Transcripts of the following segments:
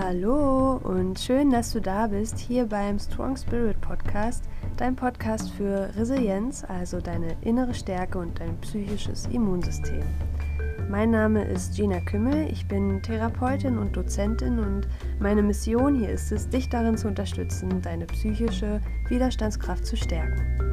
Hallo und schön, dass du da bist hier beim Strong Spirit Podcast, dein Podcast für Resilienz, also deine innere Stärke und dein psychisches Immunsystem. Mein Name ist Gina Kümmel, ich bin Therapeutin und Dozentin und meine Mission hier ist es, dich darin zu unterstützen, deine psychische Widerstandskraft zu stärken.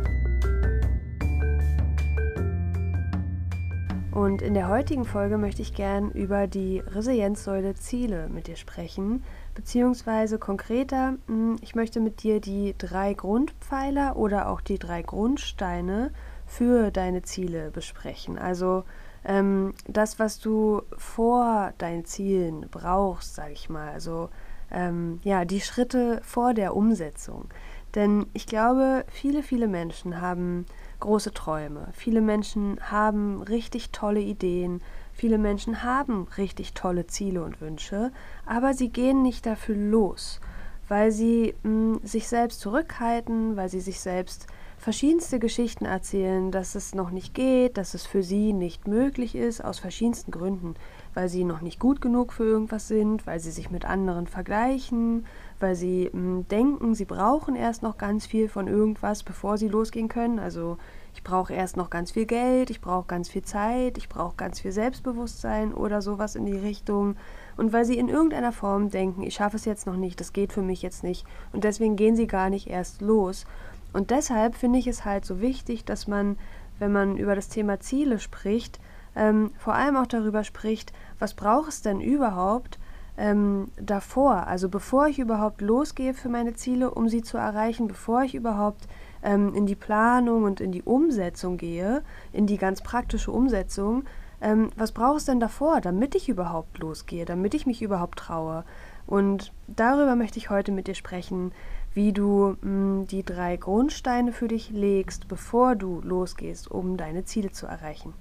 Und in der heutigen Folge möchte ich gern über die Resilienzsäule Ziele mit dir sprechen, beziehungsweise konkreter, hm, ich möchte mit dir die drei Grundpfeiler oder auch die drei Grundsteine für deine Ziele besprechen. Also ähm, das, was du vor deinen Zielen brauchst, sage ich mal. Also ähm, ja, die Schritte vor der Umsetzung. Denn ich glaube, viele, viele Menschen haben große Träume. Viele Menschen haben richtig tolle Ideen. Viele Menschen haben richtig tolle Ziele und Wünsche, aber sie gehen nicht dafür los, weil sie mh, hm, sich selbst zurückhalten, weil sie sich selbst verschiedenste Geschichten erzählen, dass es noch nicht geht, dass es für sie nicht möglich ist, aus verschiedensten Gründen, weil sie noch nicht gut genug für irgendwas sind, weil sie sich mit anderen vergleichen, weil sie mh, hm, denken, sie brauchen erst noch ganz viel von irgendwas, bevor sie losgehen können. Also ich brauche erst noch ganz viel Geld, ich brauche ganz viel Zeit, ich brauche ganz viel Selbstbewusstsein oder sowas in die Richtung. Und weil sie in irgendeiner Form denken, ich schaffe es jetzt noch nicht, das geht für mich jetzt nicht. Und deswegen gehen sie gar nicht erst los. Und deshalb finde ich es halt so wichtig, dass man, wenn man über das Thema Ziele spricht, ähm, vor allem auch darüber spricht, was braucht es denn überhaupt, ähm, davor, also bevor ich überhaupt losgehe für meine Ziele, um sie zu erreichen, bevor ich überhaupt ähm, in die Planung und in die Umsetzung gehe, in die ganz praktische Umsetzung, ähm, was braucht es denn davor, damit ich überhaupt losgehe, damit ich mich überhaupt traue? Und darüber möchte ich heute mit dir sprechen, wie du mh, hm, die drei Grundsteine für dich legst, bevor du losgehst, um deine Ziele zu erreichen.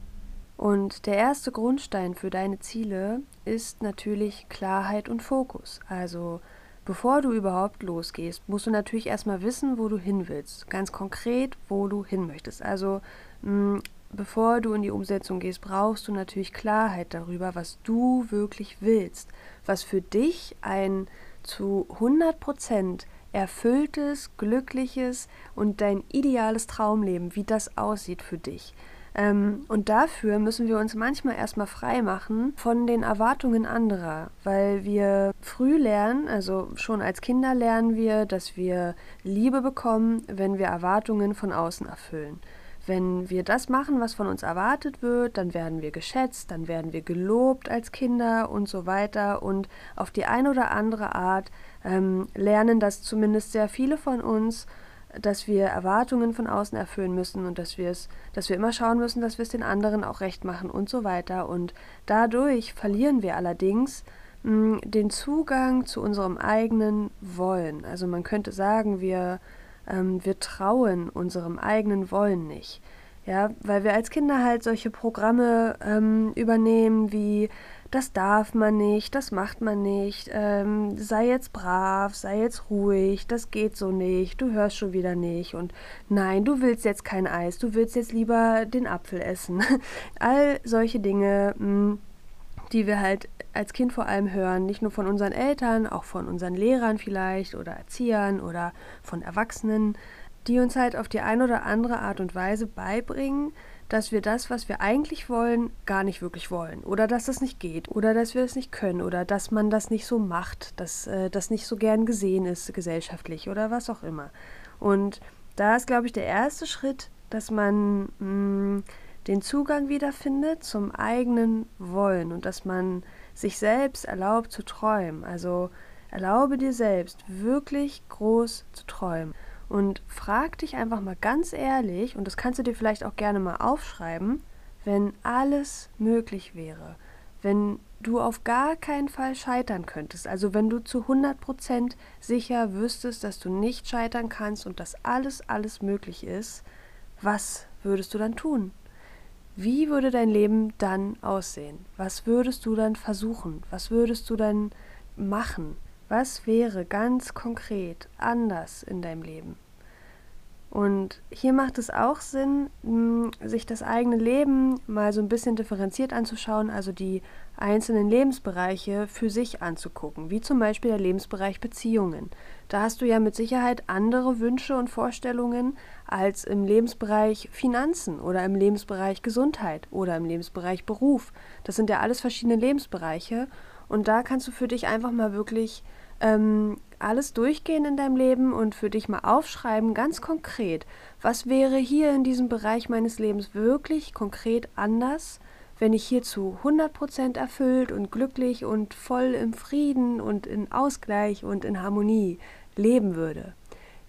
Und der erste Grundstein für deine Ziele ist natürlich Klarheit und Fokus. Also bevor du überhaupt losgehst, musst du natürlich erstmal wissen, wo du hin willst. Ganz konkret, wo du hin möchtest. Also mh, bevor du in die Umsetzung gehst, brauchst du natürlich Klarheit darüber, was du wirklich willst. Was für dich ein zu 100 Prozent erfülltes, glückliches und dein ideales Traumleben, wie das aussieht für dich. Ähm, und dafür müssen wir uns manchmal erstmal frei machen von den Erwartungen anderer, weil wir früh lernen, also schon als Kinder lernen wir, dass wir Liebe bekommen, wenn wir Erwartungen von außen erfüllen. Wenn wir das machen, was von uns erwartet wird, dann werden wir geschätzt, dann werden wir gelobt als Kinder und so weiter. Und auf die eine oder andere Art ähm, lernen das zumindest sehr viele von uns dass wir Erwartungen von außen erfüllen müssen und dass wir es, dass wir immer schauen müssen, dass wir es den anderen auch recht machen und so weiter. Und dadurch verlieren wir allerdings mh, hm, den Zugang zu unserem eigenen Wollen. Also man könnte sagen, wir, ähm, wir trauen unserem eigenen Wollen nicht. Ja, weil wir als Kinder halt solche Programme ähm, übernehmen wie das darf man nicht, das macht man nicht, ähm, sei jetzt brav, sei jetzt ruhig, das geht so nicht, du hörst schon wieder nicht und nein, du willst jetzt kein Eis, du willst jetzt lieber den Apfel essen. All solche Dinge, mh, hm, die wir halt als Kind vor allem hören, nicht nur von unseren Eltern, auch von unseren Lehrern vielleicht oder Erziehern oder von Erwachsenen, die uns halt auf die eine oder andere Art und Weise beibringen, dass wir das, was wir eigentlich wollen, gar nicht wirklich wollen. Oder dass das nicht geht. Oder dass wir es nicht können. Oder dass man das nicht so macht. Dass äh, das nicht so gern gesehen ist gesellschaftlich. Oder was auch immer. Und da ist, glaube ich, der erste Schritt, dass man mh, mm, den Zugang wiederfindet zum eigenen Wollen. Und dass man sich selbst erlaubt zu träumen. Also erlaube dir selbst wirklich groß zu träumen und frag dich einfach mal ganz ehrlich, und das kannst du dir vielleicht auch gerne mal aufschreiben, wenn alles möglich wäre, wenn du auf gar keinen Fall scheitern könntest, also wenn du zu 100% sicher wüsstest, dass du nicht scheitern kannst und dass alles, alles möglich ist, was würdest du dann tun? Wie würde dein Leben dann aussehen? Was würdest du dann versuchen? Was würdest du dann machen? Was wäre ganz konkret anders in deinem Leben? Und hier macht es auch Sinn, sich das eigene Leben mal so ein bisschen differenziert anzuschauen, also die einzelnen Lebensbereiche für sich anzugucken, wie zum Beispiel der Lebensbereich Beziehungen. Da hast du ja mit Sicherheit andere Wünsche und Vorstellungen als im Lebensbereich Finanzen oder im Lebensbereich Gesundheit oder im Lebensbereich Beruf. Das sind ja alles verschiedene Lebensbereiche und da kannst du für dich einfach mal wirklich ähm, alles durchgehen in deinem Leben und für dich mal aufschreiben, ganz konkret, was wäre hier in diesem Bereich meines Lebens wirklich konkret anders, wenn ich hier zu 100% erfüllt und glücklich und voll im Frieden und in Ausgleich und in Harmonie leben würde.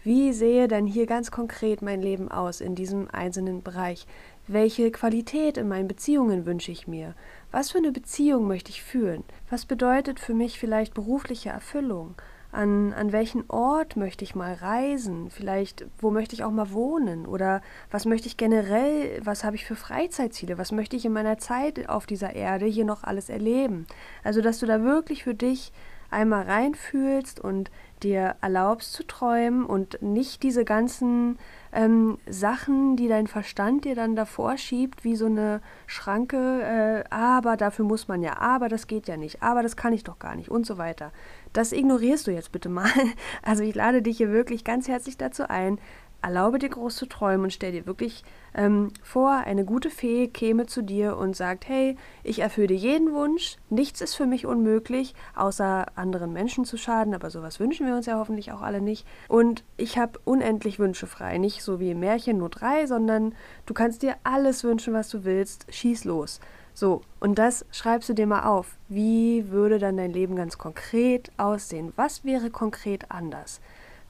Wie sehe dann hier ganz konkret mein Leben aus in diesem einzelnen Bereich? Welche Qualität in meinen Beziehungen wünsche ich mir? Was für eine Beziehung möchte ich führen? Was bedeutet für mich vielleicht berufliche Erfüllung? An, an welchen Ort möchte ich mal reisen? Vielleicht, wo möchte ich auch mal wohnen? Oder was möchte ich generell, was habe ich für Freizeitziele? Was möchte ich in meiner Zeit auf dieser Erde hier noch alles erleben? Also, dass du da wirklich für dich einmal reinfühlst und dir erlaubst zu träumen und nicht diese ganzen ähm, Sachen, die dein Verstand dir dann davor schiebt, wie so eine Schranke, äh, aber dafür muss man ja, aber das geht ja nicht, aber das kann ich doch gar nicht und so weiter. Das ignorierst du jetzt bitte mal. Also ich lade dich hier wirklich ganz herzlich dazu ein, erlaube dir groß zu träumen und stell dir wirklich ähm, vor, eine gute Fee käme zu dir und sagt, hey, ich erfülle dir jeden Wunsch, nichts ist für mich unmöglich, außer anderen Menschen zu schaden, aber sowas wünschen wir uns ja hoffentlich auch alle nicht. Und ich habe unendlich Wünsche frei, nicht so wie im Märchen nur drei, sondern du kannst dir alles wünschen, was du willst, schieß los. So, und das schreibst du dir mal auf. Wie würde dann dein Leben ganz konkret aussehen? Was wäre konkret anders?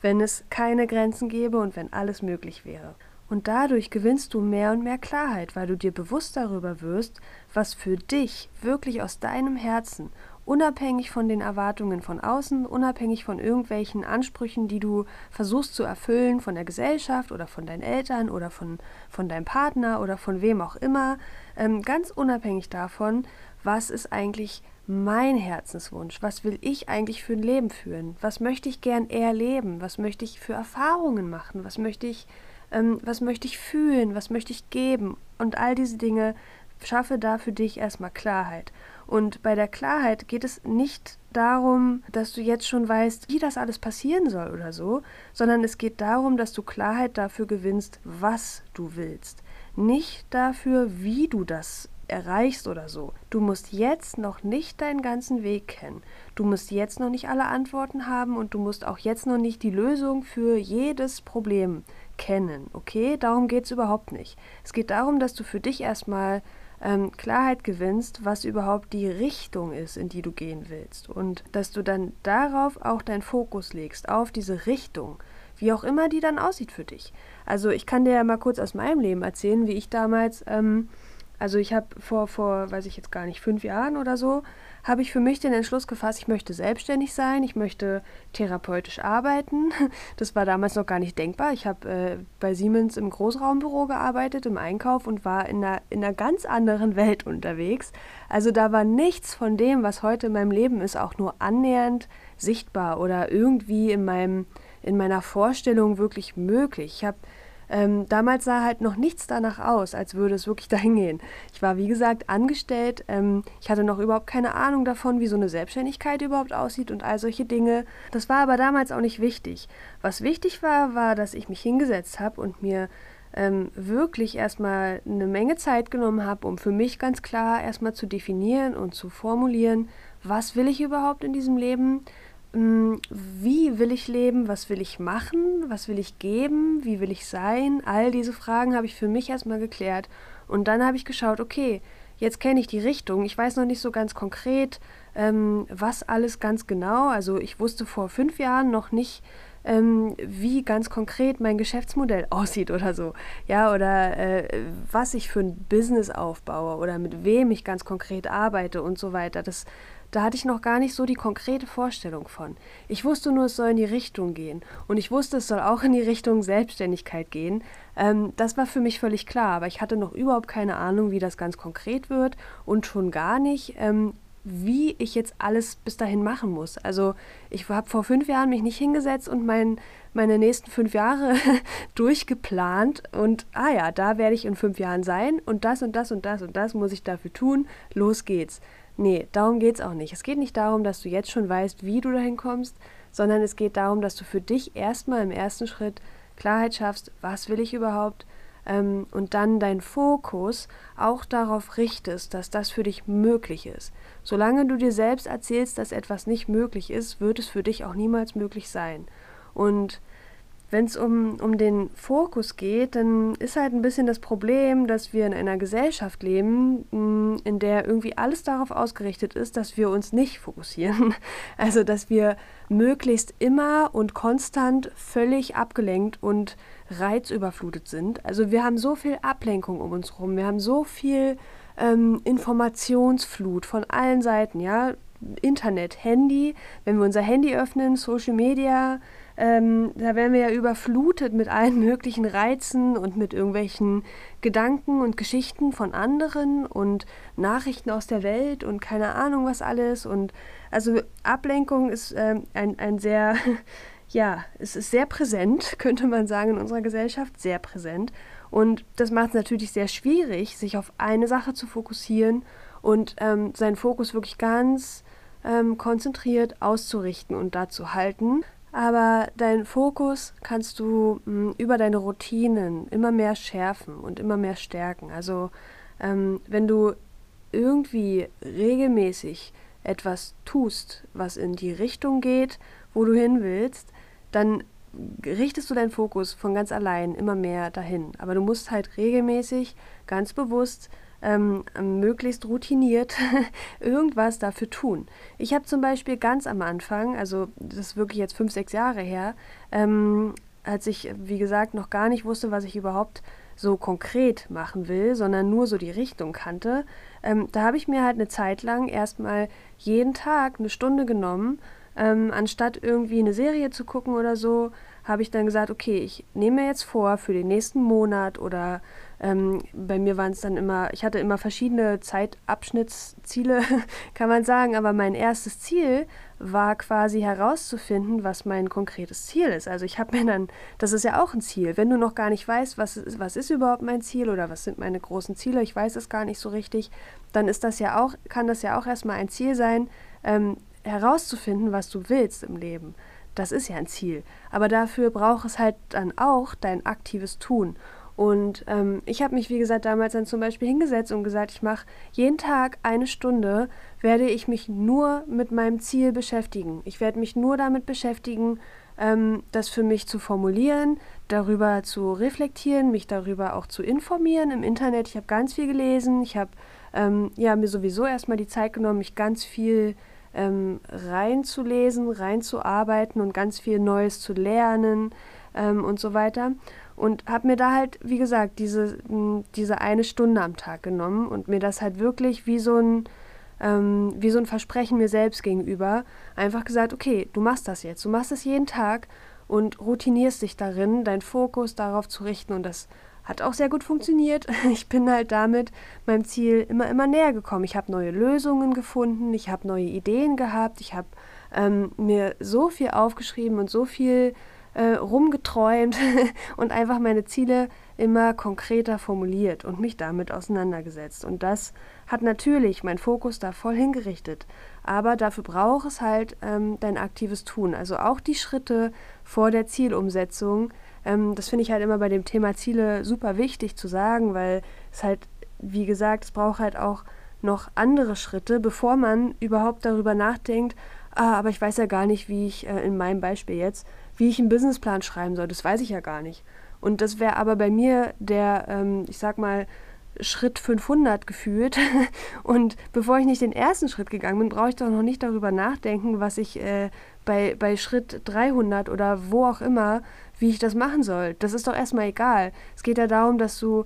wenn es keine Grenzen gäbe und wenn alles möglich wäre. Und dadurch gewinnst du mehr und mehr Klarheit, weil du dir bewusst darüber wirst, was für dich wirklich aus deinem Herzen, unabhängig von den Erwartungen von außen, unabhängig von irgendwelchen Ansprüchen, die du versuchst zu erfüllen von der Gesellschaft oder von deinen Eltern oder von, von deinem Partner oder von wem auch immer, ähm, ganz unabhängig davon, was ist eigentlich mein Herzenswunsch? Was will ich eigentlich für ein Leben führen? Was möchte ich gern erleben? Was möchte ich für Erfahrungen machen? Was möchte ich, ähm, was möchte ich fühlen? Was möchte ich geben? Und all diese Dinge schaffe da für dich erstmal Klarheit. Und bei der Klarheit geht es nicht darum, dass du jetzt schon weißt, wie das alles passieren soll oder so, sondern es geht darum, dass du Klarheit dafür gewinnst, was du willst. Nicht dafür, wie du das erreichst oder so. Du musst jetzt noch nicht deinen ganzen Weg kennen. Du musst jetzt noch nicht alle Antworten haben und du musst auch jetzt noch nicht die Lösung für jedes Problem kennen. Okay, darum geht es überhaupt nicht. Es geht darum, dass du für dich erstmal ähm, Klarheit gewinnst, was überhaupt die Richtung ist, in die du gehen willst. Und dass du dann darauf auch deinen Fokus legst, auf diese Richtung wie auch immer die dann aussieht für dich. Also ich kann dir ja mal kurz aus meinem Leben erzählen, wie ich damals ähm, also ich habe vor, vor, weiß ich jetzt gar nicht, fünf Jahren oder so, habe ich für mich den Entschluss gefasst, ich möchte selbstständig sein, ich möchte therapeutisch arbeiten. Das war damals noch gar nicht denkbar. Ich habe äh, bei Siemens im Großraumbüro gearbeitet, im Einkauf und war in einer, in einer ganz anderen Welt unterwegs. Also da war nichts von dem, was heute in meinem Leben ist, auch nur annähernd sichtbar oder irgendwie in, meinem, in meiner Vorstellung wirklich möglich. Ich habe ähm, damals sah halt noch nichts danach aus, als würde es wirklich dahin gehen. Ich war, wie gesagt, angestellt. Ähm, ich hatte noch überhaupt keine Ahnung davon, wie so eine Selbstständigkeit überhaupt aussieht und all solche Dinge. Das war aber damals auch nicht wichtig. Was wichtig war, war, dass ich mich hingesetzt habe und mir ähm, wirklich erstmal eine Menge Zeit genommen habe, um für mich ganz klar erstmal zu definieren und zu formulieren, was will ich überhaupt in diesem Leben wie will ich leben, was will ich machen, was will ich geben, wie will ich sein, all diese Fragen habe ich für mich erstmal geklärt. Und dann habe ich geschaut, okay, jetzt kenne ich die Richtung. Ich weiß noch nicht so ganz konkret, ähm, was alles ganz genau. Also ich wusste vor fünf Jahren noch nicht, ähm, wie ganz konkret mein Geschäftsmodell aussieht oder so. Ja, oder äh, was ich für ein Business aufbaue oder mit wem ich ganz konkret arbeite und so weiter. Das da hatte ich noch gar nicht so die konkrete Vorstellung von. Ich wusste nur, es soll in die Richtung gehen. Und ich wusste, es soll auch in die Richtung Selbstständigkeit gehen. Ähm, das war für mich völlig klar, aber ich hatte noch überhaupt keine Ahnung, wie das ganz konkret wird und schon gar nicht, ähm, wie ich jetzt alles bis dahin machen muss. Also ich habe vor fünf Jahren mich nicht hingesetzt und mein, meine nächsten fünf Jahre durchgeplant und ah ja, da werde ich in fünf Jahren sein und das und das und das und das muss ich dafür tun. Los geht's. Nee, darum geht es auch nicht. Es geht nicht darum, dass du jetzt schon weißt, wie du dahin kommst, sondern es geht darum, dass du für dich erstmal im ersten Schritt Klarheit schaffst, was will ich überhaupt, ähm, und dann deinen Fokus auch darauf richtest, dass das für dich möglich ist. Solange du dir selbst erzählst, dass etwas nicht möglich ist, wird es für dich auch niemals möglich sein. Und wenn es um, um den Fokus geht, dann ist halt ein bisschen das Problem, dass wir in einer Gesellschaft leben, mm, in der irgendwie alles darauf ausgerichtet ist, dass wir uns nicht fokussieren. Also, dass wir möglichst immer und konstant völlig abgelenkt und reizüberflutet sind. Also, wir haben so viel Ablenkung um uns herum, wir haben so viel ähm, Informationsflut von allen Seiten, ja. Internet, Handy, wenn wir unser Handy öffnen, Social Media, ähm, da werden wir ja überflutet mit allen möglichen Reizen und mit irgendwelchen Gedanken und Geschichten von anderen und Nachrichten aus der Welt und keine Ahnung was alles. Und also Ablenkung ist ähm, ein, ein sehr, ja, es ist sehr präsent, könnte man sagen, in unserer Gesellschaft, sehr präsent. Und das macht es natürlich sehr schwierig, sich auf eine Sache zu fokussieren und ähm, seinen Fokus wirklich ganz ähm, konzentriert auszurichten und da zu halten. Aber deinen Fokus kannst du mh, hm, über deine Routinen immer mehr schärfen und immer mehr stärken. Also ähm, wenn du irgendwie regelmäßig etwas tust, was in die Richtung geht, wo du hin willst, dann richtest du deinen Fokus von ganz allein immer mehr dahin. Aber du musst halt regelmäßig, ganz bewusst ähm, möglichst routiniert irgendwas dafür tun. Ich habe zum Beispiel ganz am Anfang, also das ist wirklich jetzt fünf, sechs Jahre her, ähm, als ich, wie gesagt, noch gar nicht wusste, was ich überhaupt so konkret machen will, sondern nur so die Richtung kannte, ähm, da habe ich mir halt eine Zeit lang erstmal jeden Tag eine Stunde genommen, ähm, anstatt irgendwie eine Serie zu gucken oder so, habe ich dann gesagt, okay, ich nehme mir jetzt vor für den nächsten Monat oder ähm, bei mir waren es dann immer, ich hatte immer verschiedene Zeitabschnittsziele, kann man sagen, aber mein erstes Ziel war quasi herauszufinden, was mein konkretes Ziel ist. Also ich habe mir dann, das ist ja auch ein Ziel, wenn du noch gar nicht weißt, was, was ist überhaupt mein Ziel oder was sind meine großen Ziele, ich weiß es gar nicht so richtig, dann ist das ja auch, kann das ja auch erstmal ein Ziel sein, ähm, herauszufinden, was du willst im Leben. Das ist ja ein Ziel. Aber dafür braucht es halt dann auch dein aktives Tun. Und ähm, ich habe mich, wie gesagt, damals dann zum Beispiel hingesetzt und gesagt, ich mache jeden Tag eine Stunde, werde ich mich nur mit meinem Ziel beschäftigen. Ich werde mich nur damit beschäftigen, ähm, das für mich zu formulieren, darüber zu reflektieren, mich darüber auch zu informieren im Internet. Ich habe ganz viel gelesen. Ich habe ähm, ja, mir sowieso erstmal die Zeit genommen, mich ganz viel ähm, reinzulesen, reinzuarbeiten und ganz viel Neues zu lernen ähm, und so weiter und habe mir da halt, wie gesagt, diese, diese eine Stunde am Tag genommen und mir das halt wirklich wie so ein, ähm, wie so ein Versprechen mir selbst gegenüber einfach gesagt, okay, du machst das jetzt, du machst das jeden Tag und routinierst dich darin, deinen Fokus darauf zu richten und das hat auch sehr gut funktioniert. Ich bin halt damit meinem Ziel immer, immer näher gekommen. Ich habe neue Lösungen gefunden, ich habe neue Ideen gehabt, ich habe ähm, mir so viel aufgeschrieben und so viel äh, rumgeträumt und einfach meine Ziele immer konkreter formuliert und mich damit auseinandergesetzt. Und das hat natürlich meinen Fokus da voll hingerichtet. Aber dafür braucht es halt ähm, dein aktives Tun. Also auch die Schritte vor der Zielumsetzung. Ähm, das finde ich halt immer bei dem Thema Ziele super wichtig zu sagen, weil es halt, wie gesagt, es braucht halt auch noch andere Schritte, bevor man überhaupt darüber nachdenkt, ah, aber ich weiß ja gar nicht, wie ich äh, in meinem Beispiel jetzt wie ich einen Businessplan schreiben soll. Das weiß ich ja gar nicht. Und das wäre aber bei mir der, ähm, ich sag mal, Schritt 500 gefühlt. Und bevor ich nicht den ersten Schritt gegangen bin, brauche ich doch noch nicht darüber nachdenken, was ich äh, bei, bei Schritt 300 oder wo auch immer, wie ich das machen soll. Das ist doch erstmal egal. Es geht ja darum, dass du,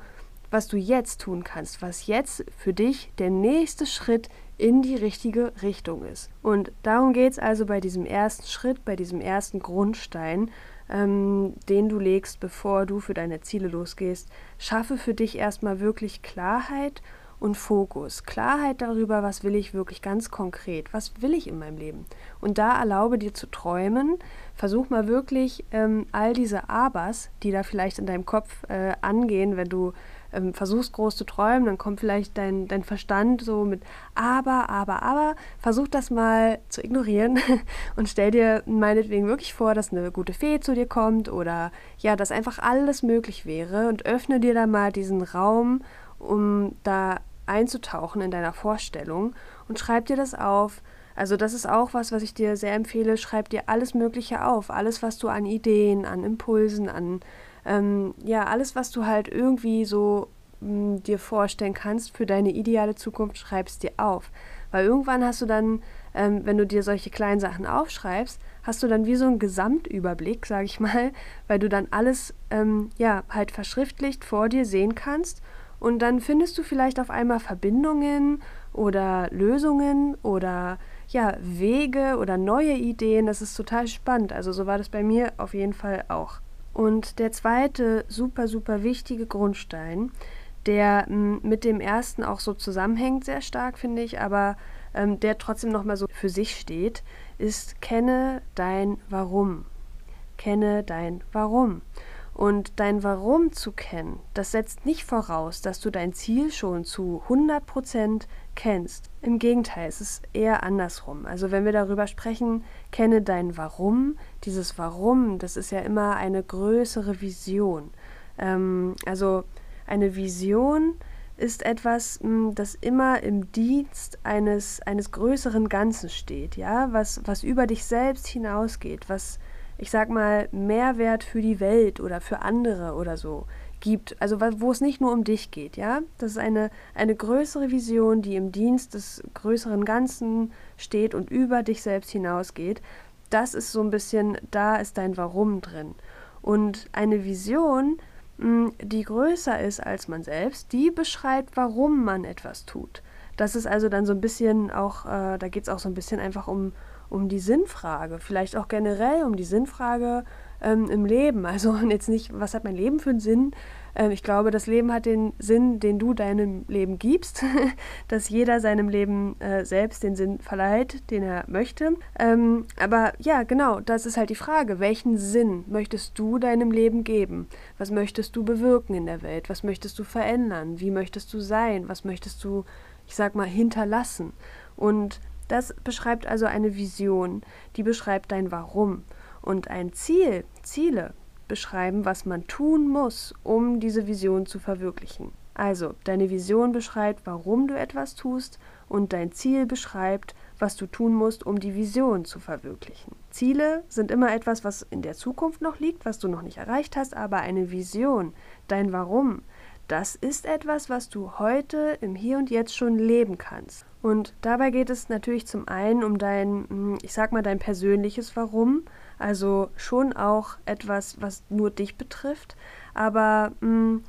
was du jetzt tun kannst, was jetzt für dich der nächste Schritt in die richtige Richtung ist. Und darum geht es also bei diesem ersten Schritt, bei diesem ersten Grundstein, ähm, den du legst, bevor du für deine Ziele losgehst. Schaffe für dich erstmal wirklich Klarheit und Fokus. Klarheit darüber, was will ich wirklich ganz konkret, was will ich in meinem Leben. Und da erlaube dir zu träumen, versuch mal wirklich ähm, all diese Abers, die da vielleicht in deinem Kopf äh, angehen, wenn du ähm, versuchst groß zu träumen, dann kommt vielleicht dein, dein Verstand so mit aber, aber, aber. Versuch das mal zu ignorieren und stell dir meinetwegen wirklich vor, dass eine gute Fee zu dir kommt oder ja, dass einfach alles möglich wäre und öffne dir da mal diesen Raum, um da einzutauchen in deiner Vorstellung und schreib dir das auf. Also das ist auch was, was ich dir sehr empfehle. Schreib dir alles Mögliche auf. Alles, was du an Ideen, an Impulsen, an ähm, ja, alles, was du halt irgendwie so mh, hm, dir vorstellen kannst für deine ideale Zukunft, schreibst dir auf. Weil irgendwann hast du dann, ähm, wenn du dir solche kleinen Sachen aufschreibst, hast du dann wie so einen Gesamtüberblick, sag ich mal, weil du dann alles ähm, ja halt verschriftlicht vor dir sehen kannst und dann findest du vielleicht auf einmal Verbindungen oder Lösungen oder ja, Wege oder neue Ideen. Das ist total spannend. Also so war das bei mir auf jeden Fall auch. Und der zweite super, super wichtige Grundstein, der m, mit dem ersten auch so zusammenhängt, sehr stark, finde ich, aber ähm, der trotzdem nochmal so für sich steht, ist kenne dein Warum. Kenne dein Warum. Und dein Warum zu kennen, das setzt nicht voraus, dass du dein Ziel schon zu 100% kennst. Im Gegenteil, es ist eher andersrum. Also wenn wir darüber sprechen, kenne dein Warum, dieses Warum, das ist ja immer eine größere Vision. Ähm, also eine Vision ist etwas, hm, das immer im Dienst eines, eines größeren Ganzen steht, ja, was, was über dich selbst hinausgeht, was ich sag mal, Mehrwert für die Welt oder für andere oder so gibt. Also wo es nicht nur um dich geht, ja. Das ist eine, eine größere Vision, die im Dienst des größeren Ganzen steht und über dich selbst hinausgeht. Das ist so ein bisschen, da ist dein Warum drin. Und eine Vision, hm, die größer ist als man selbst, die beschreibt, warum man etwas tut. Das ist also dann so ein bisschen auch, äh, da geht es auch so ein bisschen einfach um, um die Sinnfrage, vielleicht auch generell um die Sinnfrage ähm, im Leben. Also jetzt nicht, was hat mein Leben für einen Sinn? Ähm, ich glaube, das Leben hat den Sinn, den du deinem Leben gibst, dass jeder seinem Leben äh, selbst den Sinn verleiht, den er möchte. Ähm, aber ja, genau, das ist halt die Frage. Welchen Sinn möchtest du deinem Leben geben? Was möchtest du bewirken in der Welt? Was möchtest du verändern? Wie möchtest du sein? Was möchtest du, ich sag mal, hinterlassen? Und das beschreibt also eine Vision, die beschreibt dein Warum. Und ein Ziel, Ziele beschreiben, was man tun muss, um diese Vision zu verwirklichen. Also, deine Vision beschreibt, warum du etwas tust und dein Ziel beschreibt, was du tun musst, um die Vision zu verwirklichen. Ziele sind immer etwas, was in der Zukunft noch liegt, was du noch nicht erreicht hast, aber eine Vision, dein Warum, das ist etwas, was du heute im Hier und Jetzt schon leben kannst. Und dabei geht es natürlich zum einen um dein, hm, ich sag mal, dein persönliches Warum, also schon auch etwas, was nur dich betrifft, aber mh, hm,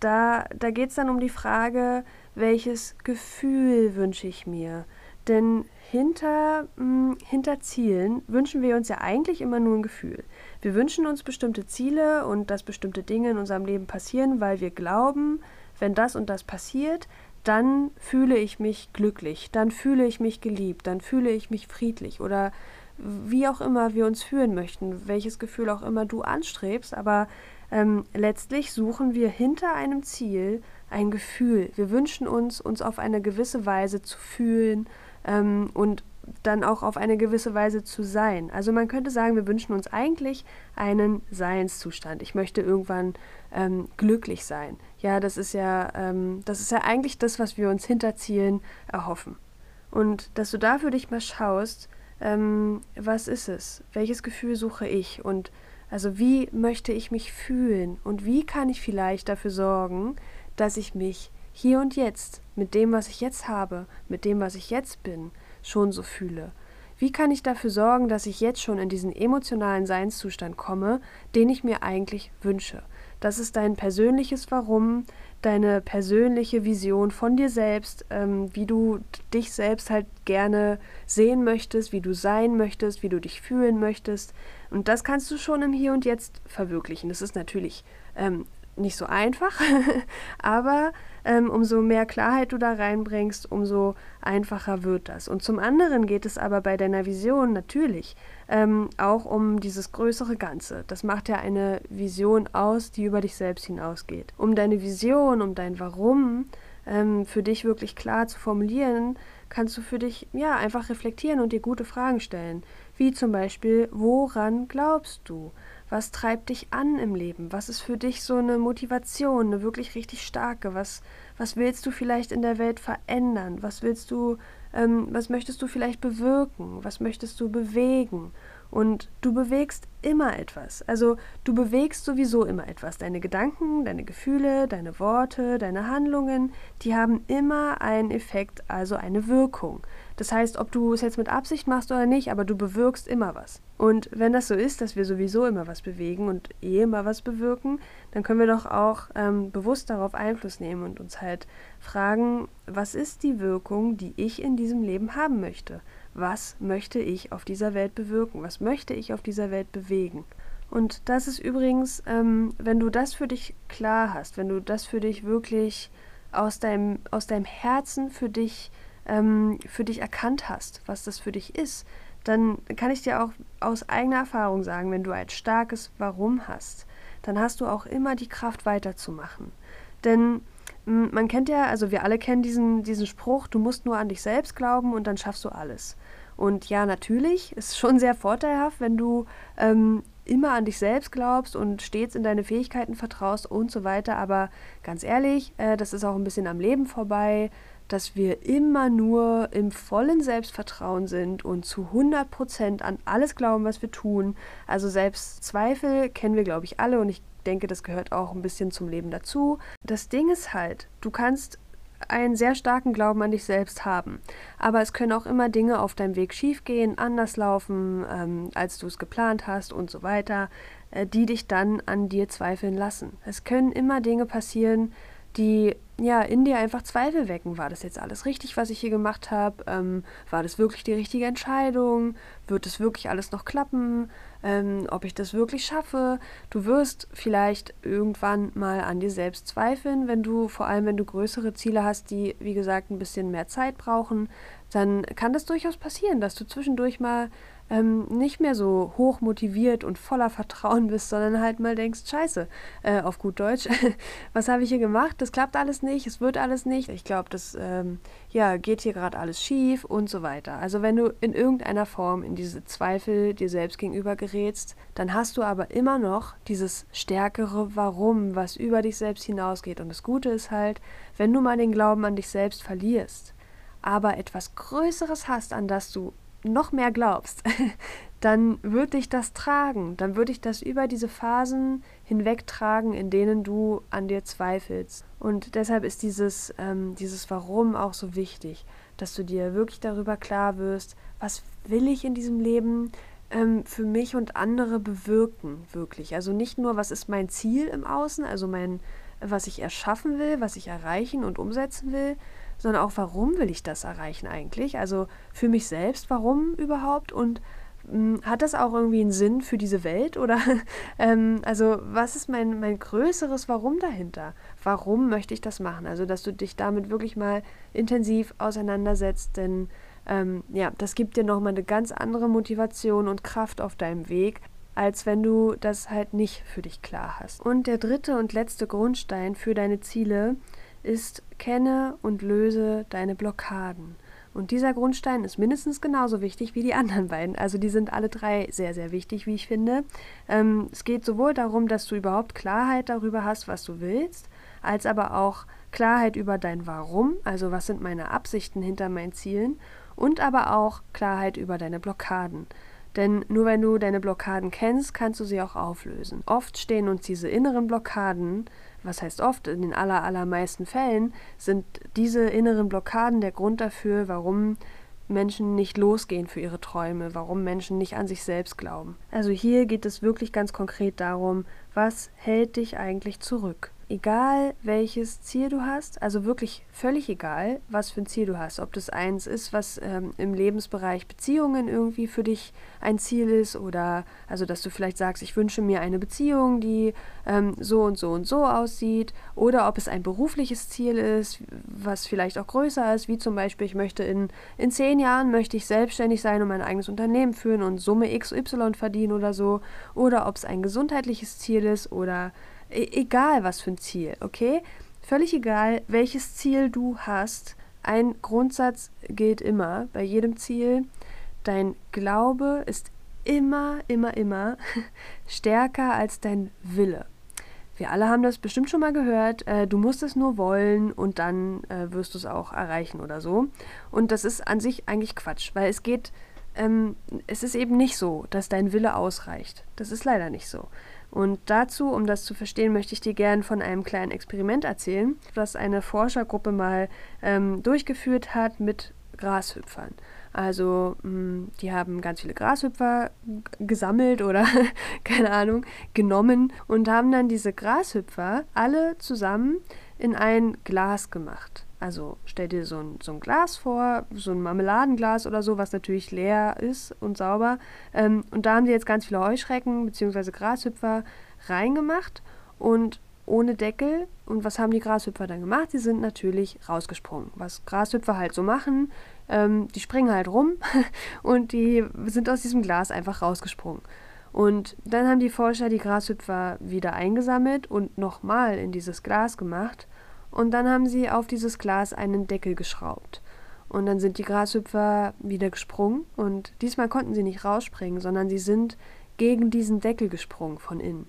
da, da geht es dann um die Frage, welches Gefühl wünsche ich mir? Denn hinter, mh, hm, hinter Zielen wünschen wir uns ja eigentlich immer nur ein Gefühl. Wir wünschen uns bestimmte Ziele und dass bestimmte Dinge in unserem Leben passieren, weil wir glauben, wenn das und das passiert, dann fühle ich mich glücklich, dann fühle ich mich geliebt, dann fühle ich mich friedlich oder wie auch immer wir uns fühlen möchten, welches Gefühl auch immer du anstrebst, aber ähm, letztlich suchen wir hinter einem Ziel ein Gefühl. Wir wünschen uns, uns auf eine gewisse Weise zu fühlen ähm, und dann auch auf eine gewisse Weise zu sein. Also man könnte sagen, wir wünschen uns eigentlich einen Seinszustand. Ich möchte irgendwann ähm, glücklich sein. Ja, das ist ja, ähm, das ist ja eigentlich das, was wir uns hinter Zielen erhoffen. Und dass du da für dich mal schaust, ähm, was ist es? Welches Gefühl suche ich? Und also wie möchte ich mich fühlen? Und wie kann ich vielleicht dafür sorgen, dass ich mich hier und jetzt mit dem, was ich jetzt habe, mit dem, was ich jetzt bin, schon so fühle? Wie kann ich dafür sorgen, dass ich jetzt schon in diesen emotionalen Seinszustand komme, den ich mir eigentlich wünsche? Das ist dein persönliches Warum, deine persönliche Vision von dir selbst, ähm, wie du dich selbst halt gerne sehen möchtest, wie du sein möchtest, wie du dich fühlen möchtest. Und das kannst du schon im Hier und Jetzt verwirklichen. Das ist natürlich ähm, nicht so einfach, aber ähm, umso mehr Klarheit du da reinbringst, umso einfacher wird das. Und zum anderen geht es aber bei deiner Vision natürlich ähm, auch um dieses größere Ganze. Das macht ja eine Vision aus, die über dich selbst hinausgeht. Um deine Vision, um dein Warum ähm, für dich wirklich klar zu formulieren, kannst du für dich ja einfach reflektieren und dir gute Fragen stellen. Wie zum Beispiel, woran glaubst du? Was treibt dich an im Leben? Was ist für dich so eine Motivation, eine wirklich richtig starke? Was, was willst du vielleicht in der Welt verändern? Was willst du, ähm, was möchtest du vielleicht bewirken? Was möchtest du bewegen? Und du bewegst immer etwas. Also du bewegst sowieso immer etwas. Deine Gedanken, deine Gefühle, deine Worte, deine Handlungen, die haben immer einen Effekt, also eine Wirkung. Das heißt, ob du es jetzt mit Absicht machst oder nicht, aber du bewirkst immer was. Und wenn das so ist, dass wir sowieso immer was bewegen und eh immer was bewirken, dann können wir doch auch ähm, bewusst darauf Einfluss nehmen und uns halt fragen, was ist die Wirkung, die ich in diesem Leben haben möchte? Was möchte ich auf dieser Welt bewirken, was möchte ich auf dieser Welt bewegen. Und das ist übrigens, ähm, wenn du das für dich klar hast, wenn du das für dich wirklich aus deinem, aus deinem Herzen für dich, ähm, für dich erkannt hast, was das für dich ist, dann kann ich dir auch aus eigener Erfahrung sagen, wenn du ein starkes Warum hast, dann hast du auch immer die Kraft weiterzumachen. Denn man kennt ja, also wir alle kennen diesen, diesen Spruch, du musst nur an dich selbst glauben und dann schaffst du alles. Und ja, natürlich ist schon sehr vorteilhaft, wenn du ähm, immer an dich selbst glaubst und stets in deine Fähigkeiten vertraust und so weiter. Aber ganz ehrlich, äh, das ist auch ein bisschen am Leben vorbei, dass wir immer nur im vollen Selbstvertrauen sind und zu 100 Prozent an alles glauben, was wir tun. Also Selbstzweifel kennen wir, glaube ich, alle und ich denke, das gehört auch ein bisschen zum Leben dazu. Das Ding ist halt, du kannst einen sehr starken Glauben an dich selbst haben. Aber es können auch immer Dinge auf deinem Weg schiefgehen, anders laufen, ähm, als du es geplant hast und so weiter, äh, die dich dann an dir zweifeln lassen. Es können immer Dinge passieren, die ja in dir einfach Zweifel wecken. War das jetzt alles richtig, was ich hier gemacht habe? Ähm, war das wirklich die richtige Entscheidung? Wird es wirklich alles noch klappen? Ähm, ob ich das wirklich schaffe? Du wirst vielleicht irgendwann mal an dir selbst zweifeln, wenn du, vor allem wenn du größere Ziele hast, die, wie gesagt, ein bisschen mehr Zeit brauchen, dann kann das durchaus passieren, dass du zwischendurch mal ähm, nicht mehr so hoch motiviert und voller Vertrauen bist, sondern halt mal denkst, scheiße, äh, auf gut Deutsch, was habe ich hier gemacht? Das klappt alles nicht, es wird alles nicht. Ich glaube, das ähm, ja, geht hier gerade alles schief und so weiter. Also wenn du in irgendeiner Form in diese Zweifel dir selbst gegenüber gerätst, dann hast du aber immer noch dieses stärkere Warum, was über dich selbst hinausgeht. Und das Gute ist halt, wenn du mal den Glauben an dich selbst verlierst, aber etwas Größeres hast, an das du noch mehr glaubst, dann wird dich das tragen, dann würde ich das über diese Phasen hinwegtragen, in denen du an dir zweifelst. Und deshalb ist dieses, ähm, dieses Warum auch so wichtig, dass du dir wirklich darüber klar wirst, was will ich in diesem Leben ähm, für mich und andere bewirken, wirklich. Also nicht nur, was ist mein Ziel im Außen, also mein, was ich erschaffen will, was ich erreichen und umsetzen will, sondern auch, warum will ich das erreichen eigentlich? Also für mich selbst, warum überhaupt? Und mh, hm, hat das auch irgendwie einen Sinn für diese Welt? Oder ähm, also was ist mein, mein größeres Warum dahinter? Warum möchte ich das machen? Also, dass du dich damit wirklich mal intensiv auseinandersetzt, denn ähm, ja, das gibt dir nochmal eine ganz andere Motivation und Kraft auf deinem Weg, als wenn du das halt nicht für dich klar hast. Und der dritte und letzte Grundstein für deine Ziele ist, kenne und löse deine Blockaden. Und dieser Grundstein ist mindestens genauso wichtig wie die anderen beiden. Also die sind alle drei sehr, sehr wichtig, wie ich finde. Ähm, es geht sowohl darum, dass du überhaupt Klarheit darüber hast, was du willst, als aber auch Klarheit über dein Warum, also was sind meine Absichten hinter meinen Zielen, und aber auch Klarheit über deine Blockaden. Denn nur wenn du deine Blockaden kennst, kannst du sie auch auflösen. Oft stehen uns diese inneren Blockaden was heißt oft, in den aller, allermeisten Fällen sind diese inneren Blockaden der Grund dafür, warum Menschen nicht losgehen für ihre Träume, warum Menschen nicht an sich selbst glauben. Also hier geht es wirklich ganz konkret darum, was hält dich eigentlich zurück? Egal welches Ziel du hast, also wirklich völlig egal, was für ein Ziel du hast, ob das eins ist, was ähm, im Lebensbereich Beziehungen irgendwie für dich ein Ziel ist oder also dass du vielleicht sagst, ich wünsche mir eine Beziehung, die ähm, so und so und so aussieht. Oder ob es ein berufliches Ziel ist, was vielleicht auch größer ist, wie zum Beispiel, ich möchte in, in zehn Jahren möchte ich selbstständig sein und mein eigenes Unternehmen führen und Summe XY verdienen oder so. Oder ob es ein gesundheitliches Ziel ist oder E egal was für ein Ziel, okay? Völlig egal, welches Ziel du hast. Ein Grundsatz gilt immer bei jedem Ziel. Dein Glaube ist immer, immer, immer stärker als dein Wille. Wir alle haben das bestimmt schon mal gehört. Äh, du musst es nur wollen und dann äh, wirst du es auch erreichen oder so. Und das ist an sich eigentlich Quatsch, weil es geht, ähm, es ist eben nicht so, dass dein Wille ausreicht. Das ist leider nicht so. Und dazu, um das zu verstehen, möchte ich dir gerne von einem kleinen Experiment erzählen, das eine Forschergruppe mal ähm, durchgeführt hat mit Grashüpfern. Also mh, mm, die haben ganz viele Grashüpfer gesammelt oder keine Ahnung genommen und haben dann diese Grashüpfer alle zusammen in ein Glas gemacht. Also stell dir so ein, so ein Glas vor, so ein Marmeladenglas oder so, was natürlich leer ist und sauber. Ähm, und da haben sie jetzt ganz viele Heuschrecken bzw. Grashüpfer reingemacht und ohne Deckel. Und was haben die Grashüpfer dann gemacht? Sie sind natürlich rausgesprungen. Was Grashüpfer halt so machen, ähm, die springen halt rum und die sind aus diesem Glas einfach rausgesprungen. Und dann haben die Forscher die Grashüpfer wieder eingesammelt und nochmal in dieses Glas gemacht und dann haben sie auf dieses Glas einen Deckel geschraubt. Und dann sind die Grashüpfer wieder gesprungen und diesmal konnten sie nicht rausspringen, sondern sie sind gegen diesen Deckel gesprungen von innen.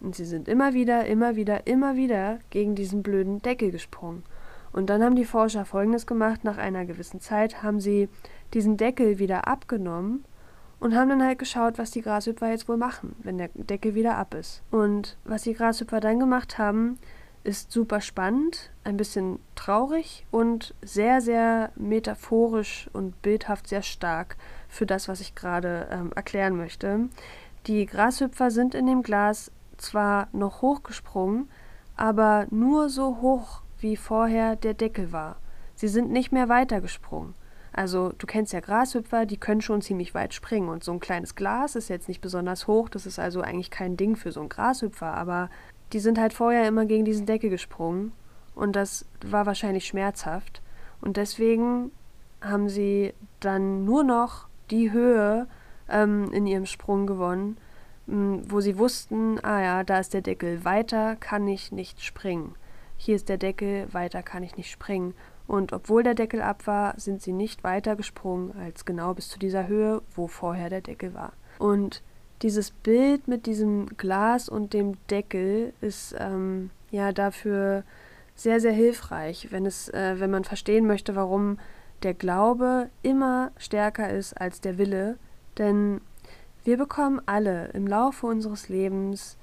Und sie sind immer wieder, immer wieder, immer wieder gegen diesen blöden Deckel gesprungen. Und dann haben die Forscher Folgendes gemacht, nach einer gewissen Zeit haben sie diesen Deckel wieder abgenommen und haben dann halt geschaut, was die Grashüpfer jetzt wohl machen, wenn der Deckel wieder ab ist. Und was die Grashüpfer dann gemacht haben, ist super spannend, ein bisschen traurig und sehr, sehr metaphorisch und bildhaft sehr stark für das, was ich gerade ähm, erklären möchte. Die Grashüpfer sind in dem Glas zwar noch hochgesprungen, aber nur so hoch, wie vorher der Deckel war. Sie sind nicht mehr weitergesprungen. Also du kennst ja Grashüpfer, die können schon ziemlich weit springen und so ein kleines Glas ist jetzt nicht besonders hoch, das ist also eigentlich kein Ding für so einen Grashüpfer, aber die sind halt vorher immer gegen diesen Deckel gesprungen und das war wahrscheinlich schmerzhaft. Und deswegen haben sie dann nur noch die Höhe ähm, in ihrem Sprung gewonnen, wo sie wussten, ah ja, da ist der Deckel, weiter kann ich nicht springen. Hier ist der Deckel, weiter kann ich nicht springen. Und obwohl der Deckel ab war, sind sie nicht weiter gesprungen als genau bis zu dieser Höhe, wo vorher der Deckel war. Und dieses Bild mit diesem Glas und dem Deckel ist ähm, ja dafür sehr, sehr hilfreich, wenn, es, äh, wenn man verstehen möchte, warum der Glaube immer stärker ist als der Wille. Denn wir bekommen alle im Laufe unseres Lebens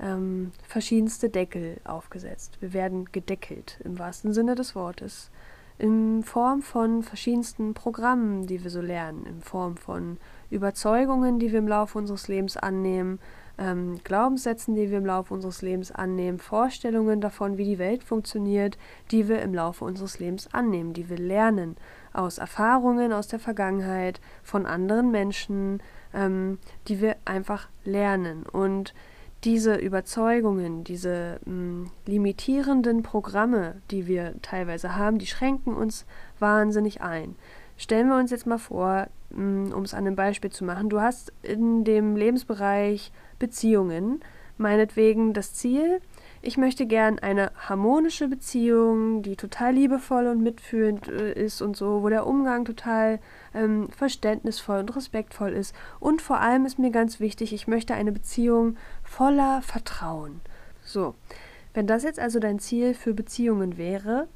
ähm, verschiedenste Deckel aufgesetzt. Wir werden gedeckelt im wahrsten Sinne des Wortes. In Form von verschiedensten Programmen, die wir so lernen, in Form von Überzeugungen, die wir im Laufe unseres Lebens annehmen, ähm, Glaubenssätzen, die wir im Laufe unseres Lebens annehmen, Vorstellungen davon, wie die Welt funktioniert, die wir im Laufe unseres Lebens annehmen, die wir lernen aus Erfahrungen aus der Vergangenheit, von anderen Menschen, ähm, die wir einfach lernen. Und diese Überzeugungen, diese mh, mm, limitierenden Programme, die wir teilweise haben, die schränken uns wahnsinnig ein. Stellen wir uns jetzt mal vor, um es an einem Beispiel zu machen, du hast in dem Lebensbereich Beziehungen, meinetwegen das Ziel, ich möchte gern eine harmonische Beziehung, die total liebevoll und mitfühlend äh, ist und so, wo der Umgang total ähm, verständnisvoll und respektvoll ist. Und vor allem ist mir ganz wichtig, ich möchte eine Beziehung voller Vertrauen. So, wenn das jetzt also dein Ziel für Beziehungen wäre,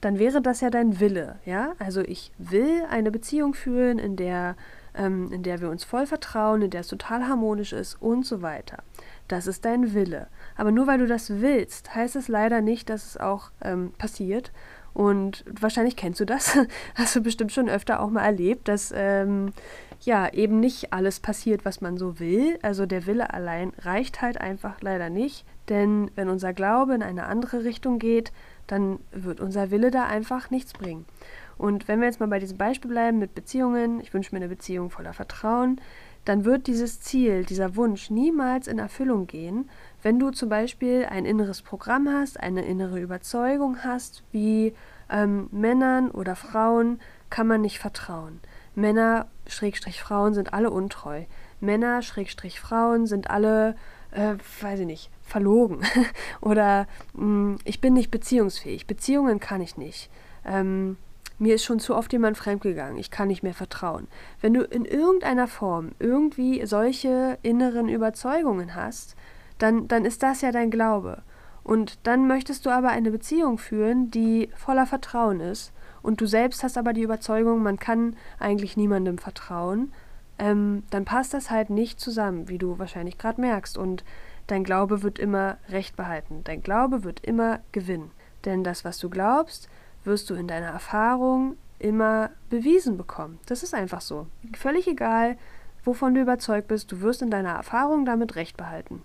dann wäre das ja dein Wille, ja? Also ich will eine Beziehung führen, in der, ähm, in der wir uns voll vertrauen, in der es total harmonisch ist und so weiter. Das ist dein Wille. Aber nur weil du das willst, heißt es leider nicht, dass es auch ähm, passiert. Und wahrscheinlich kennst du das, hast du bestimmt schon öfter auch mal erlebt, dass ähm, ja eben nicht alles passiert, was man so will. Also der Wille allein reicht halt einfach leider nicht, denn wenn unser Glaube in eine andere Richtung geht, dann wird unser Wille da einfach nichts bringen. Und wenn wir jetzt mal bei diesem Beispiel bleiben mit Beziehungen, ich wünsche mir eine Beziehung voller Vertrauen, dann wird dieses Ziel, dieser Wunsch niemals in Erfüllung gehen, wenn du zum Beispiel ein inneres Programm hast, eine innere Überzeugung hast, wie ähm, Männern oder Frauen kann man nicht vertrauen. Männer, Schrägstrich Frauen, sind alle untreu. Männer, Schrägstrich Frauen, sind alle, äh, weiß ich nicht, verlogen. oder mh, hm, ich bin nicht beziehungsfähig. Beziehungen kann ich nicht. Ähm, mir ist schon zu oft jemand fremdgegangen, ich kann nicht mehr vertrauen. Wenn du in irgendeiner Form irgendwie solche inneren Überzeugungen hast, dann, dann ist das ja dein Glaube. Und dann möchtest du aber eine Beziehung führen, die voller Vertrauen ist. Und du selbst hast aber die Überzeugung, man kann eigentlich niemandem vertrauen. Ähm, dann passt das halt nicht zusammen, wie du wahrscheinlich gerade merkst. Und dein Glaube wird immer Recht behalten. Dein Glaube wird immer gewinnen. Denn das, was du glaubst, wirst du in deiner Erfahrung immer bewiesen bekommen. Das ist einfach so. Völlig egal, wovon du überzeugt bist, du wirst in deiner Erfahrung damit Recht behalten.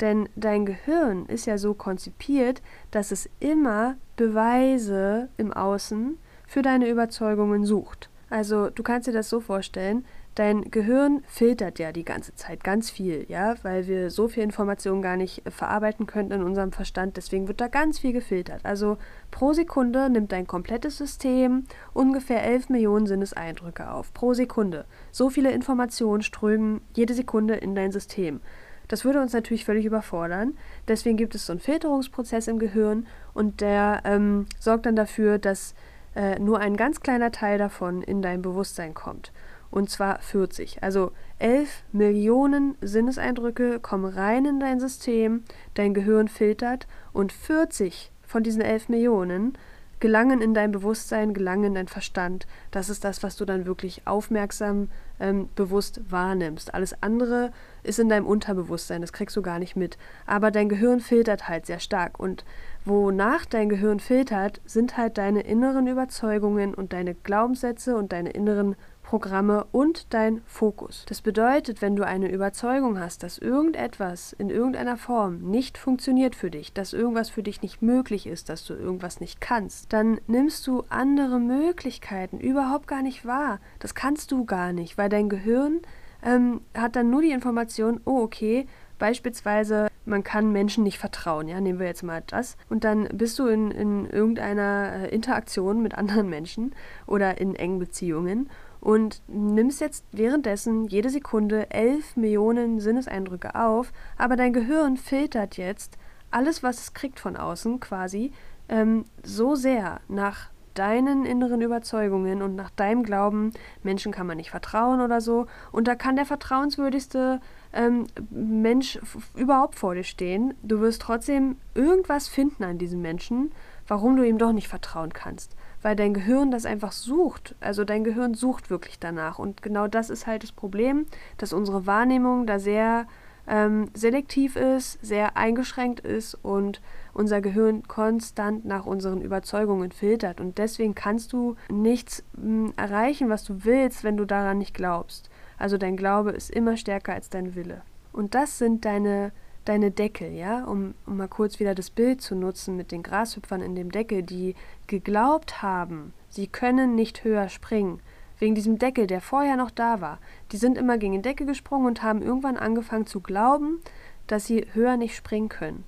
Denn dein Gehirn ist ja so konzipiert, dass es immer Beweise im Außen für deine Überzeugungen sucht. Also du kannst dir das so vorstellen, dein Gehirn filtert ja die ganze Zeit ganz viel, ja, weil wir so viel Information gar nicht verarbeiten können in unserem Verstand, deswegen wird da ganz viel gefiltert. Also pro Sekunde nimmt dein komplettes System ungefähr 11 Millionen Sinneseindrücke auf. Pro Sekunde. So viele Informationen strömen jede Sekunde in dein System. Das würde uns natürlich völlig überfordern. Deswegen gibt es so einen Filterungsprozess im Gehirn und der ähm, sorgt dann dafür, dass äh, nur ein ganz kleiner Teil davon in dein Bewusstsein kommt. Und zwar 40. Also 11 Millionen Sinneseindrücke kommen rein in dein System, dein Gehirn filtert und 40 von diesen 11 Millionen gelangen in dein Bewusstsein, gelangen in dein Verstand. Das ist das, was du dann wirklich aufmerksam, ähm, bewusst wahrnimmst. Alles andere ist in deinem Unterbewusstsein, das kriegst du gar nicht mit. Aber dein Gehirn filtert halt sehr stark. Und wonach dein Gehirn filtert, sind halt deine inneren Überzeugungen und deine Glaubenssätze und deine inneren Programme und dein Fokus. Das bedeutet, wenn du eine Überzeugung hast, dass irgendetwas in irgendeiner Form nicht funktioniert für dich, dass irgendwas für dich nicht möglich ist, dass du irgendwas nicht kannst, dann nimmst du andere Möglichkeiten überhaupt gar nicht wahr. Das kannst du gar nicht, weil dein Gehirn ähm, hat dann nur die Information, oh okay, Beispielsweise, man kann Menschen nicht vertrauen, ja, nehmen wir jetzt mal das. Und dann bist du in, in irgendeiner äh, Interaktion mit anderen Menschen oder in engen Beziehungen und nimmst jetzt währenddessen jede Sekunde elf Millionen Sinneseindrücke auf, aber dein Gehirn filtert jetzt alles, was es kriegt von außen quasi, ähm, so sehr nach deinen inneren Überzeugungen und nach deinem Glauben, Menschen kann man nicht vertrauen oder so. Und da kann der vertrauenswürdigste ähm, Mensch überhaupt vor dir stehen. Du wirst trotzdem irgendwas finden an diesem Menschen, warum du ihm doch nicht vertrauen kannst weil dein Gehirn das einfach sucht. Also dein Gehirn sucht wirklich danach. Und genau das ist halt das Problem, dass unsere Wahrnehmung da sehr ähm, selektiv ist, sehr eingeschränkt ist und unser Gehirn konstant nach unseren Überzeugungen filtert. Und deswegen kannst du nichts mh, hm, erreichen, was du willst, wenn du daran nicht glaubst. Also dein Glaube ist immer stärker als dein Wille. Und das sind deine deine Deckel, ja, um, um mal kurz wieder das Bild zu nutzen mit den Grashüpfern in dem Deckel, die geglaubt haben, sie können nicht höher springen, wegen diesem Deckel, der vorher noch da war. Die sind immer gegen den Deckel gesprungen und haben irgendwann angefangen zu glauben, dass sie höher nicht springen können.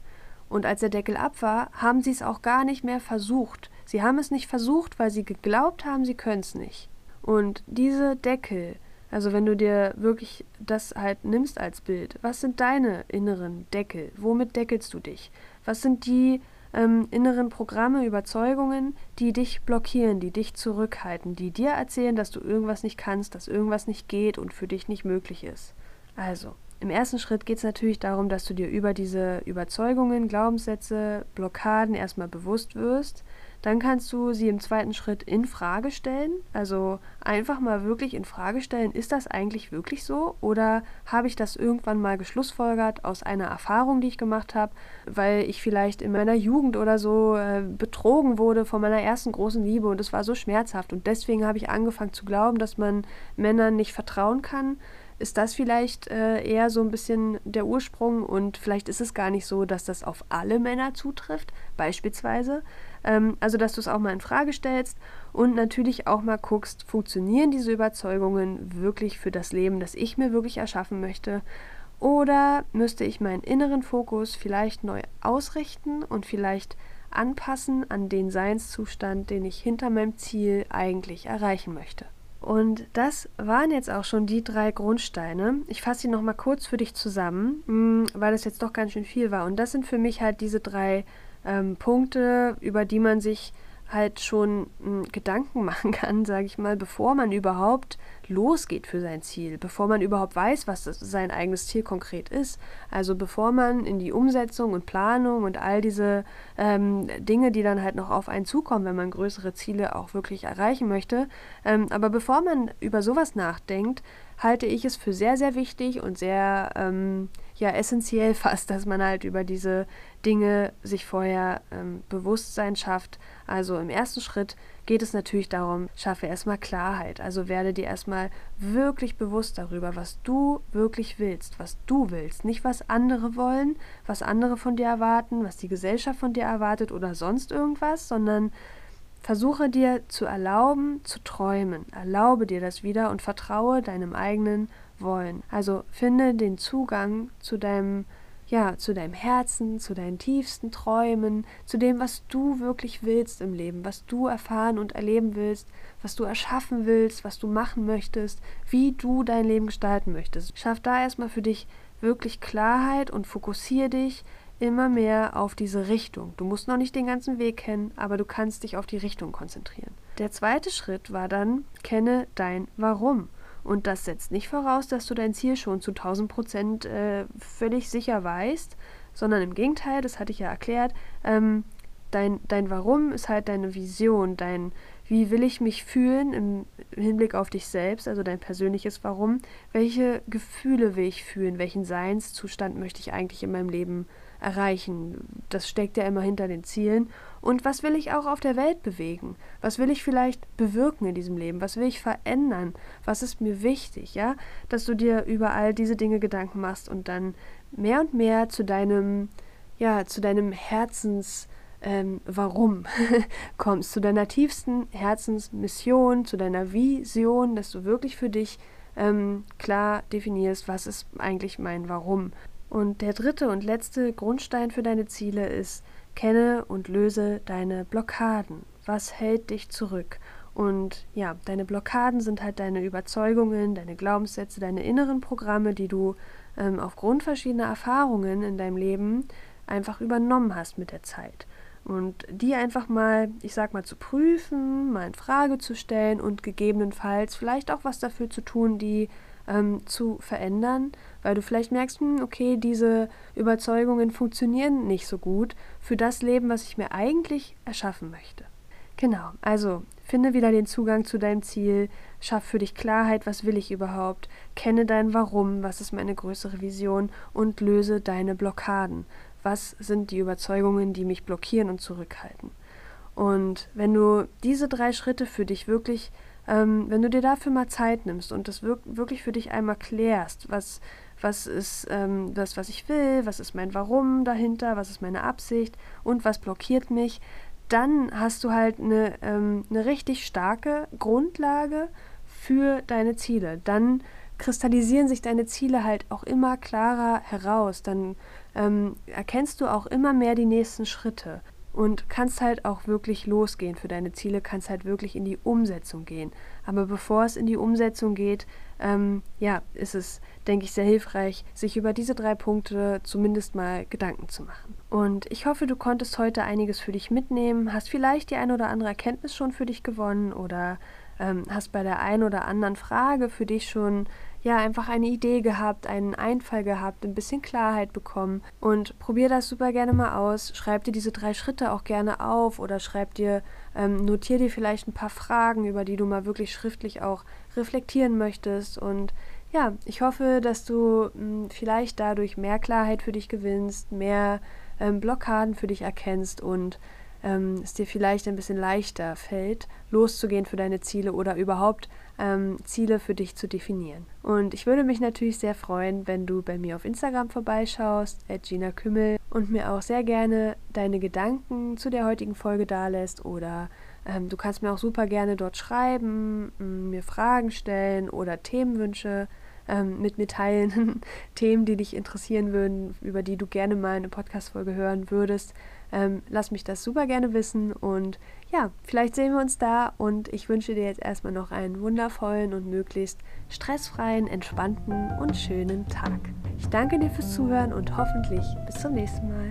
Und als der Deckel ab war, haben sie es auch gar nicht mehr versucht. Sie haben es nicht versucht, weil sie geglaubt haben, sie können es nicht. Und diese Deckel, also wenn du dir wirklich das halt nimmst als Bild, was sind deine inneren Deckel? Womit deckelst du dich? Was sind die ähm, inneren Programme, Überzeugungen, die dich blockieren, die dich zurückhalten, die dir erzählen, dass du irgendwas nicht kannst, dass irgendwas nicht geht und für dich nicht möglich ist? Also, im ersten Schritt geht es natürlich darum, dass du dir über diese Überzeugungen, Glaubenssätze, Blockaden erstmal bewusst wirst, dann kannst du sie im zweiten Schritt in Frage stellen. Also einfach mal wirklich in Frage stellen, ist das eigentlich wirklich so? Oder habe ich das irgendwann mal geschlussfolgert aus einer Erfahrung, die ich gemacht habe, weil ich vielleicht in meiner Jugend oder so äh, betrogen wurde von meiner ersten großen Liebe und es war so schmerzhaft. Und deswegen habe ich angefangen zu glauben, dass man Männern nicht vertrauen kann ist das vielleicht äh, eher so ein bisschen der Ursprung und vielleicht ist es gar nicht so, dass das auf alle Männer zutrifft, beispielsweise. Ähm, also, dass du es auch mal in Frage stellst und natürlich auch mal guckst, funktionieren diese Überzeugungen wirklich für das Leben, das ich mir wirklich erschaffen möchte? Oder müsste ich meinen inneren Fokus vielleicht neu ausrichten und vielleicht anpassen an den Seinszustand, den ich hinter meinem Ziel eigentlich erreichen möchte? Und das waren jetzt auch schon die drei Grundsteine. Ich fasse sie nochmal kurz für dich zusammen, hm, weil das jetzt doch ganz schön viel war. Und das sind für mich halt diese drei ähm, Punkte, über die man sich halt schon mh, Gedanken machen kann, sage ich mal, bevor man überhaupt losgeht für sein Ziel, bevor man überhaupt weiß, was das, sein eigenes Ziel konkret ist. Also bevor man in die Umsetzung und Planung und all diese ähm, Dinge, die dann halt noch auf einen zukommen, wenn man größere Ziele auch wirklich erreichen möchte. Ähm, aber bevor man über sowas nachdenkt, halte ich es für sehr, sehr wichtig und sehr ähm, ja, essentiell fast, dass man halt über diese Dinge sich vorher ähm, Bewusstsein schafft. Also im ersten Schritt geht es natürlich darum, schaffe erstmal Klarheit. Also werde dir erstmal wirklich bewusst darüber, was du wirklich willst, was du willst. Nicht, was andere wollen, was andere von dir erwarten, was die Gesellschaft von dir erwartet oder sonst irgendwas, sondern versuche dir zu erlauben, zu träumen. Erlaube dir das wieder und vertraue deinem eigenen Wollen. Also finde den Zugang zu deinem ja, zu deinem Herzen, zu deinen tiefsten Träumen, zu dem, was du wirklich willst im Leben, was du erfahren und erleben willst, was du erschaffen willst, was du machen möchtest, wie du dein Leben gestalten möchtest. Schaff da erstmal für dich wirklich Klarheit und fokussiere dich immer mehr auf diese Richtung. Du musst noch nicht den ganzen Weg kennen, aber du kannst dich auf die Richtung konzentrieren. Der zweite Schritt war dann, kenne dein Warum. Und das setzt nicht voraus, dass du dein Ziel schon zu 1000 Prozent äh, völlig sicher weißt, sondern im Gegenteil, das hatte ich ja erklärt, ähm, dein, dein Warum ist halt deine Vision, dein wie will ich mich fühlen im Hinblick auf dich selbst, also dein persönliches Warum, welche Gefühle will ich fühlen, welchen Seinszustand möchte ich eigentlich in meinem Leben erreichen. Das steckt ja immer hinter den Zielen. Und was will ich auch auf der Welt bewegen? Was will ich vielleicht bewirken in diesem Leben? Was will ich verändern? Was ist mir wichtig, ja? Dass du dir über all diese Dinge Gedanken machst und dann mehr und mehr zu deinem, ja, zu deinem Herzens, ähm, Warum kommst, zu deiner tiefsten Herzensmission, zu deiner Vision, dass du wirklich für dich ähm, klar definierst, was ist eigentlich mein Warum. Und der dritte und letzte Grundstein für deine Ziele ist, kenne und löse deine Blockaden. Was hält dich zurück? Und ja, deine Blockaden sind halt deine Überzeugungen, deine Glaubenssätze, deine inneren Programme, die du ähm, aufgrund verschiedener Erfahrungen in deinem Leben einfach übernommen hast mit der Zeit. Und die einfach mal, ich sag mal, zu prüfen, mal in Frage zu stellen und gegebenenfalls vielleicht auch was dafür zu tun, die ähm, zu verändern, weil du vielleicht merkst, hm, okay, diese Überzeugungen funktionieren nicht so gut für das Leben, was ich mir eigentlich erschaffen möchte. Genau, also finde wieder den Zugang zu deinem Ziel, schaff für dich Klarheit, was will ich überhaupt, kenne dein Warum, was ist meine größere Vision und löse deine Blockaden. Was sind die Überzeugungen, die mich blockieren und zurückhalten? Und wenn du diese drei Schritte für dich wirklich ähm, wenn du dir dafür mal Zeit nimmst und das wirk wirklich für dich einmal klärst, was, was ist ähm, das, was ich will, was ist mein Warum dahinter, was ist meine Absicht und was blockiert mich, dann hast du halt eine, ähm, eine richtig starke Grundlage für deine Ziele. Dann kristallisieren sich deine Ziele halt auch immer klarer heraus. Dann ähm, erkennst du auch immer mehr die nächsten Schritte und kannst halt auch wirklich losgehen für deine Ziele, kannst halt wirklich in die Umsetzung gehen. Aber bevor es in die Umsetzung geht, ähm, ja, ist es, denke ich, sehr hilfreich, sich über diese drei Punkte zumindest mal Gedanken zu machen. Und ich hoffe, du konntest heute einiges für dich mitnehmen, hast vielleicht die eine oder andere Erkenntnis schon für dich gewonnen oder ähm, hast bei der einen oder anderen Frage für dich schon ja einfach eine Idee gehabt, einen Einfall gehabt, ein bisschen Klarheit bekommen und probier das super gerne mal aus. Schreib dir diese drei Schritte auch gerne auf oder schreib dir, ähm, notier dir vielleicht ein paar Fragen, über die du mal wirklich schriftlich auch reflektieren möchtest und ja, ich hoffe, dass du mh, hm, vielleicht dadurch mehr Klarheit für dich gewinnst, mehr ähm, Blockaden für dich erkennst und ähm, es dir vielleicht ein bisschen leichter fällt, loszugehen für deine Ziele oder überhaupt ähm, Ziele für dich zu definieren. Und ich würde mich natürlich sehr freuen, wenn du bei mir auf Instagram vorbeischaust, at Gina Kümmel, und mir auch sehr gerne deine Gedanken zu der heutigen Folge dalässt oder ähm, du kannst mir auch super gerne dort schreiben, mir Fragen stellen oder Themenwünsche ähm, mit mir teilen, Themen, die dich interessieren würden, über die du gerne mal eine Podcast-Folge hören würdest. Ähm, lass mich das super gerne wissen und ja, vielleicht sehen wir uns da und ich wünsche dir jetzt erstmal noch einen wundervollen und möglichst stressfreien, entspannten und schönen Tag. Ich danke dir fürs Zuhören und hoffentlich bis zum nächsten Mal.